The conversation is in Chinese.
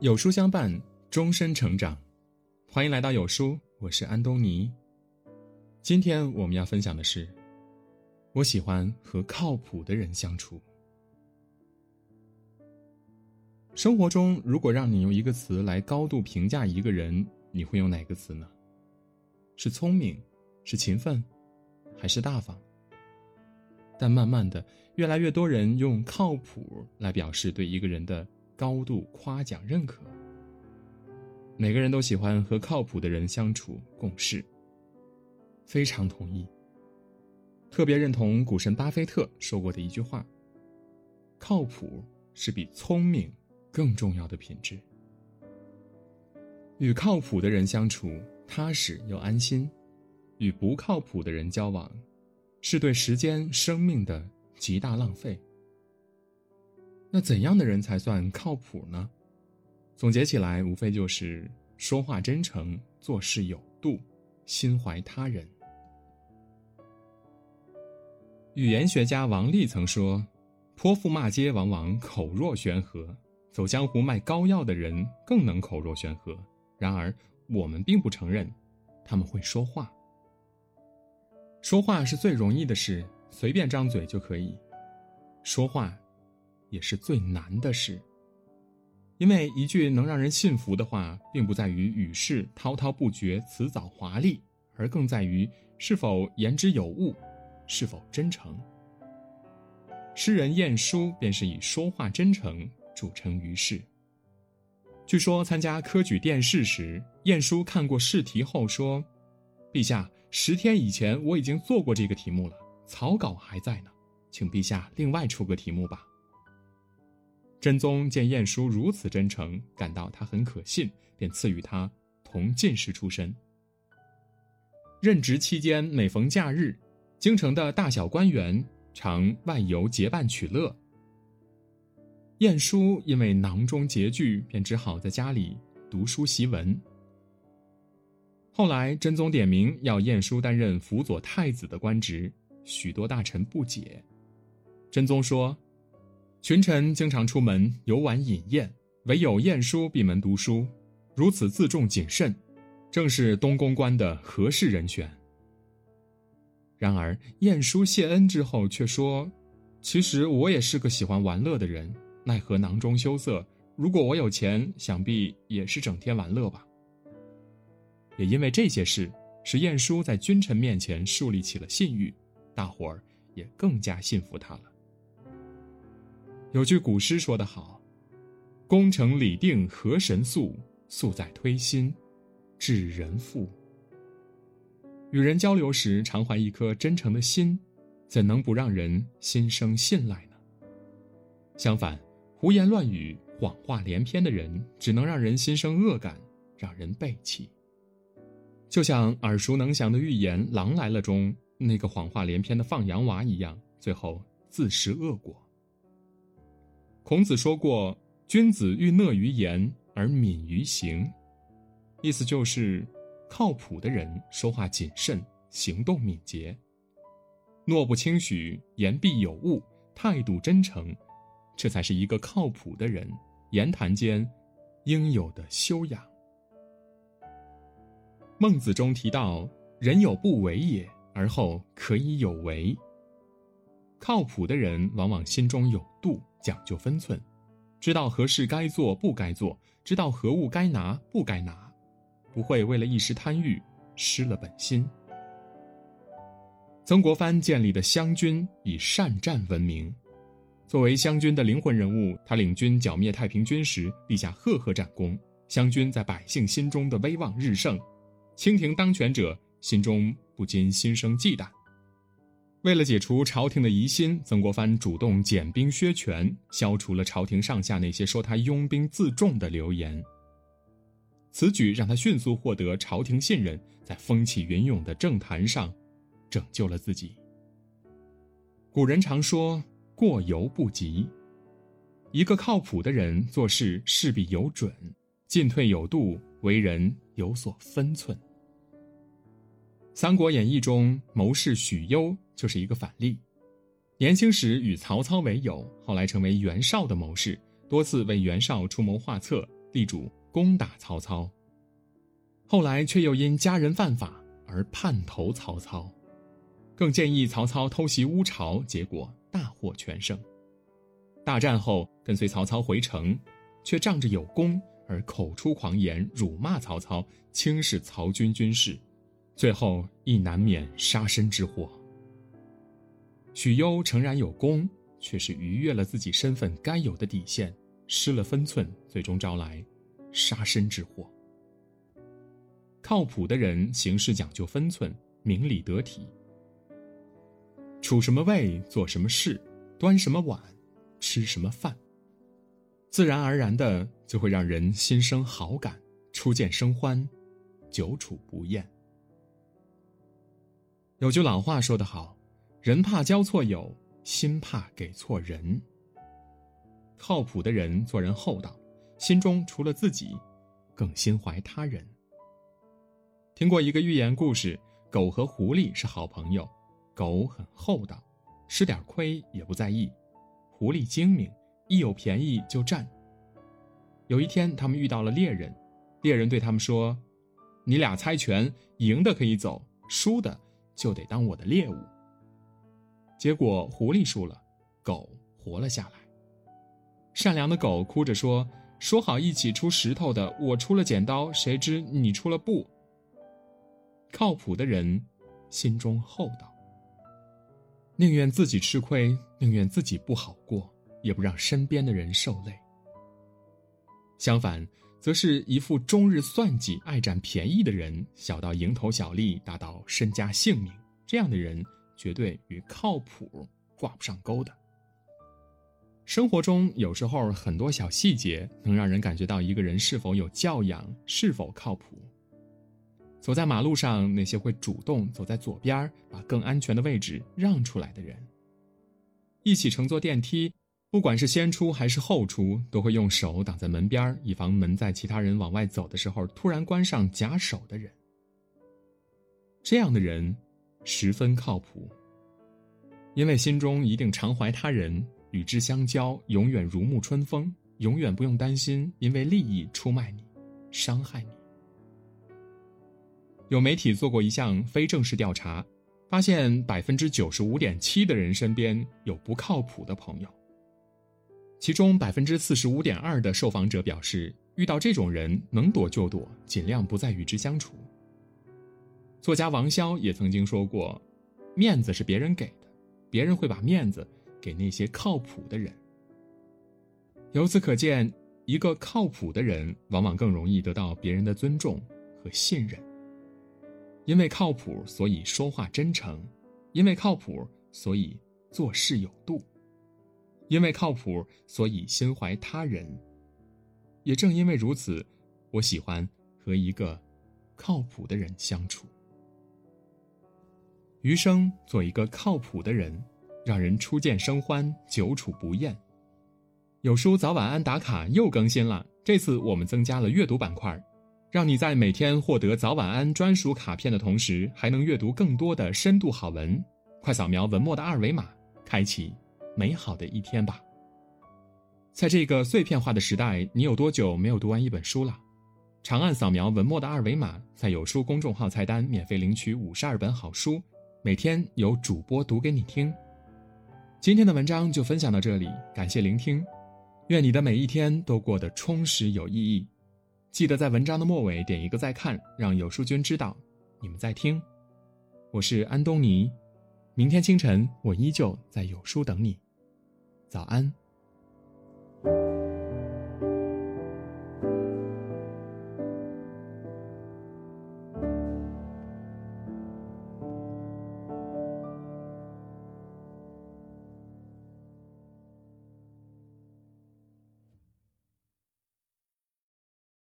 有书相伴，终身成长。欢迎来到有书，我是安东尼。今天我们要分享的是，我喜欢和靠谱的人相处。生活中，如果让你用一个词来高度评价一个人，你会用哪个词呢？是聪明，是勤奋，还是大方？但慢慢的，越来越多人用靠谱来表示对一个人的。高度夸奖认可。每个人都喜欢和靠谱的人相处共事。非常同意。特别认同股神巴菲特说过的一句话：“靠谱是比聪明更重要的品质。”与靠谱的人相处，踏实又安心；与不靠谱的人交往，是对时间、生命的极大浪费。那怎样的人才算靠谱呢？总结起来，无非就是说话真诚、做事有度、心怀他人。语言学家王力曾说：“泼妇骂街往往口若悬河，走江湖卖膏药的人更能口若悬河。然而，我们并不承认他们会说话。说话是最容易的事，随便张嘴就可以说话。”也是最难的事。因为一句能让人信服的话，并不在于语势滔滔不绝、辞藻华丽，而更在于是否言之有物，是否真诚。诗人晏殊便是以说话真诚著称于世。据说参加科举殿试时，晏殊看过试题后说：“陛下，十天以前我已经做过这个题目了，草稿还在呢，请陛下另外出个题目吧。”真宗见晏殊如此真诚，感到他很可信，便赐予他同进士出身。任职期间，每逢假日，京城的大小官员常外游结伴取乐。晏殊因为囊中拮据，便只好在家里读书习文。后来，真宗点名要晏殊担任辅佐太子的官职，许多大臣不解。真宗说。群臣经常出门游玩饮宴，唯有晏殊闭门读书，如此自重谨慎，正是东宫官的合适人选。然而晏殊谢恩之后却说：“其实我也是个喜欢玩乐的人，奈何囊中羞涩。如果我有钱，想必也是整天玩乐吧。”也因为这些事，使晏殊在君臣面前树立起了信誉，大伙儿也更加信服他了。有句古诗说得好：“功成礼定何神速，速在推心置人腹。”与人交流时，常怀一颗真诚的心，怎能不让人心生信赖呢？相反，胡言乱语、谎话连篇的人，只能让人心生恶感，让人背弃。就像耳熟能详的寓言《狼来了》中那个谎话连篇的放羊娃一样，最后自食恶果。孔子说过：“君子欲讷于言而敏于行。”意思就是，靠谱的人说话谨慎，行动敏捷；诺不轻许，言必有物，态度真诚，这才是一个靠谱的人言谈间应有的修养。孟子中提到：“人有不为也，而后可以有为。”靠谱的人往往心中有度。讲究分寸，知道何事该做不该做，知道何物该拿不该拿，不会为了一时贪欲失了本心。曾国藩建立的湘军以善战闻名，作为湘军的灵魂人物，他领军剿灭太平军时立下赫赫战功，湘军在百姓心中的威望日盛，清廷当权者心中不禁心生忌惮。为了解除朝廷的疑心，曾国藩主动减兵削权，消除了朝廷上下那些说他拥兵自重的流言。此举让他迅速获得朝廷信任，在风起云涌的政坛上，拯救了自己。古人常说“过犹不及”，一个靠谱的人做事势必有准，进退有度，为人有所分寸。《三国演义》中谋士许攸。就是一个反例，年轻时与曹操为友，后来成为袁绍的谋士，多次为袁绍出谋划策，力主攻打曹操。后来却又因家人犯法而叛投曹操，更建议曹操偷袭乌巢，结果大获全胜。大战后跟随曹操回城，却仗着有功而口出狂言，辱骂曹操，轻视曹军军事，最后亦难免杀身之祸。许攸诚然有功，却是逾越了自己身份该有的底线，失了分寸，最终招来杀身之祸。靠谱的人行事讲究分寸，明理得体，处什么位，做什么事，端什么碗，吃什么饭，自然而然的就会让人心生好感，初见生欢，久处不厌。有句老话说得好。人怕交错友，心怕给错人。靠谱的人做人厚道，心中除了自己，更心怀他人。听过一个寓言故事：狗和狐狸是好朋友，狗很厚道，吃点亏也不在意；狐狸精明，一有便宜就占。有一天，他们遇到了猎人，猎人对他们说：“你俩猜拳，赢的可以走，输的就得当我的猎物。”结果狐狸输了，狗活了下来。善良的狗哭着说：“说好一起出石头的，我出了剪刀，谁知你出了布。”靠谱的人，心中厚道，宁愿自己吃亏，宁愿自己不好过，也不让身边的人受累。相反，则是一副终日算计、爱占便宜的人，小到蝇头小利，大到身家性命，这样的人。绝对与靠谱挂不上钩的。生活中有时候很多小细节能让人感觉到一个人是否有教养，是否靠谱。走在马路上，那些会主动走在左边，把更安全的位置让出来的人；一起乘坐电梯，不管是先出还是后出，都会用手挡在门边，以防门在其他人往外走的时候突然关上夹手的人。这样的人。十分靠谱，因为心中一定常怀他人，与之相交永远如沐春风，永远不用担心因为利益出卖你、伤害你。有媒体做过一项非正式调查，发现百分之九十五点七的人身边有不靠谱的朋友，其中百分之四十五点二的受访者表示，遇到这种人能躲就躲，尽量不再与之相处。作家王潇也曾经说过：“面子是别人给的，别人会把面子给那些靠谱的人。”由此可见，一个靠谱的人往往更容易得到别人的尊重和信任。因为靠谱，所以说话真诚；因为靠谱，所以做事有度；因为靠谱，所以心怀他人。也正因为如此，我喜欢和一个靠谱的人相处。余生做一个靠谱的人，让人初见生欢，久处不厌。有书早晚安打卡又更新了，这次我们增加了阅读板块，让你在每天获得早晚安专属卡片的同时，还能阅读更多的深度好文。快扫描文末的二维码，开启美好的一天吧。在这个碎片化的时代，你有多久没有读完一本书了？长按扫描文末的二维码，在有书公众号菜单免费领取五十二本好书。每天有主播读给你听。今天的文章就分享到这里，感谢聆听。愿你的每一天都过得充实有意义。记得在文章的末尾点一个再看，让有书君知道你们在听。我是安东尼，明天清晨我依旧在有书等你。早安。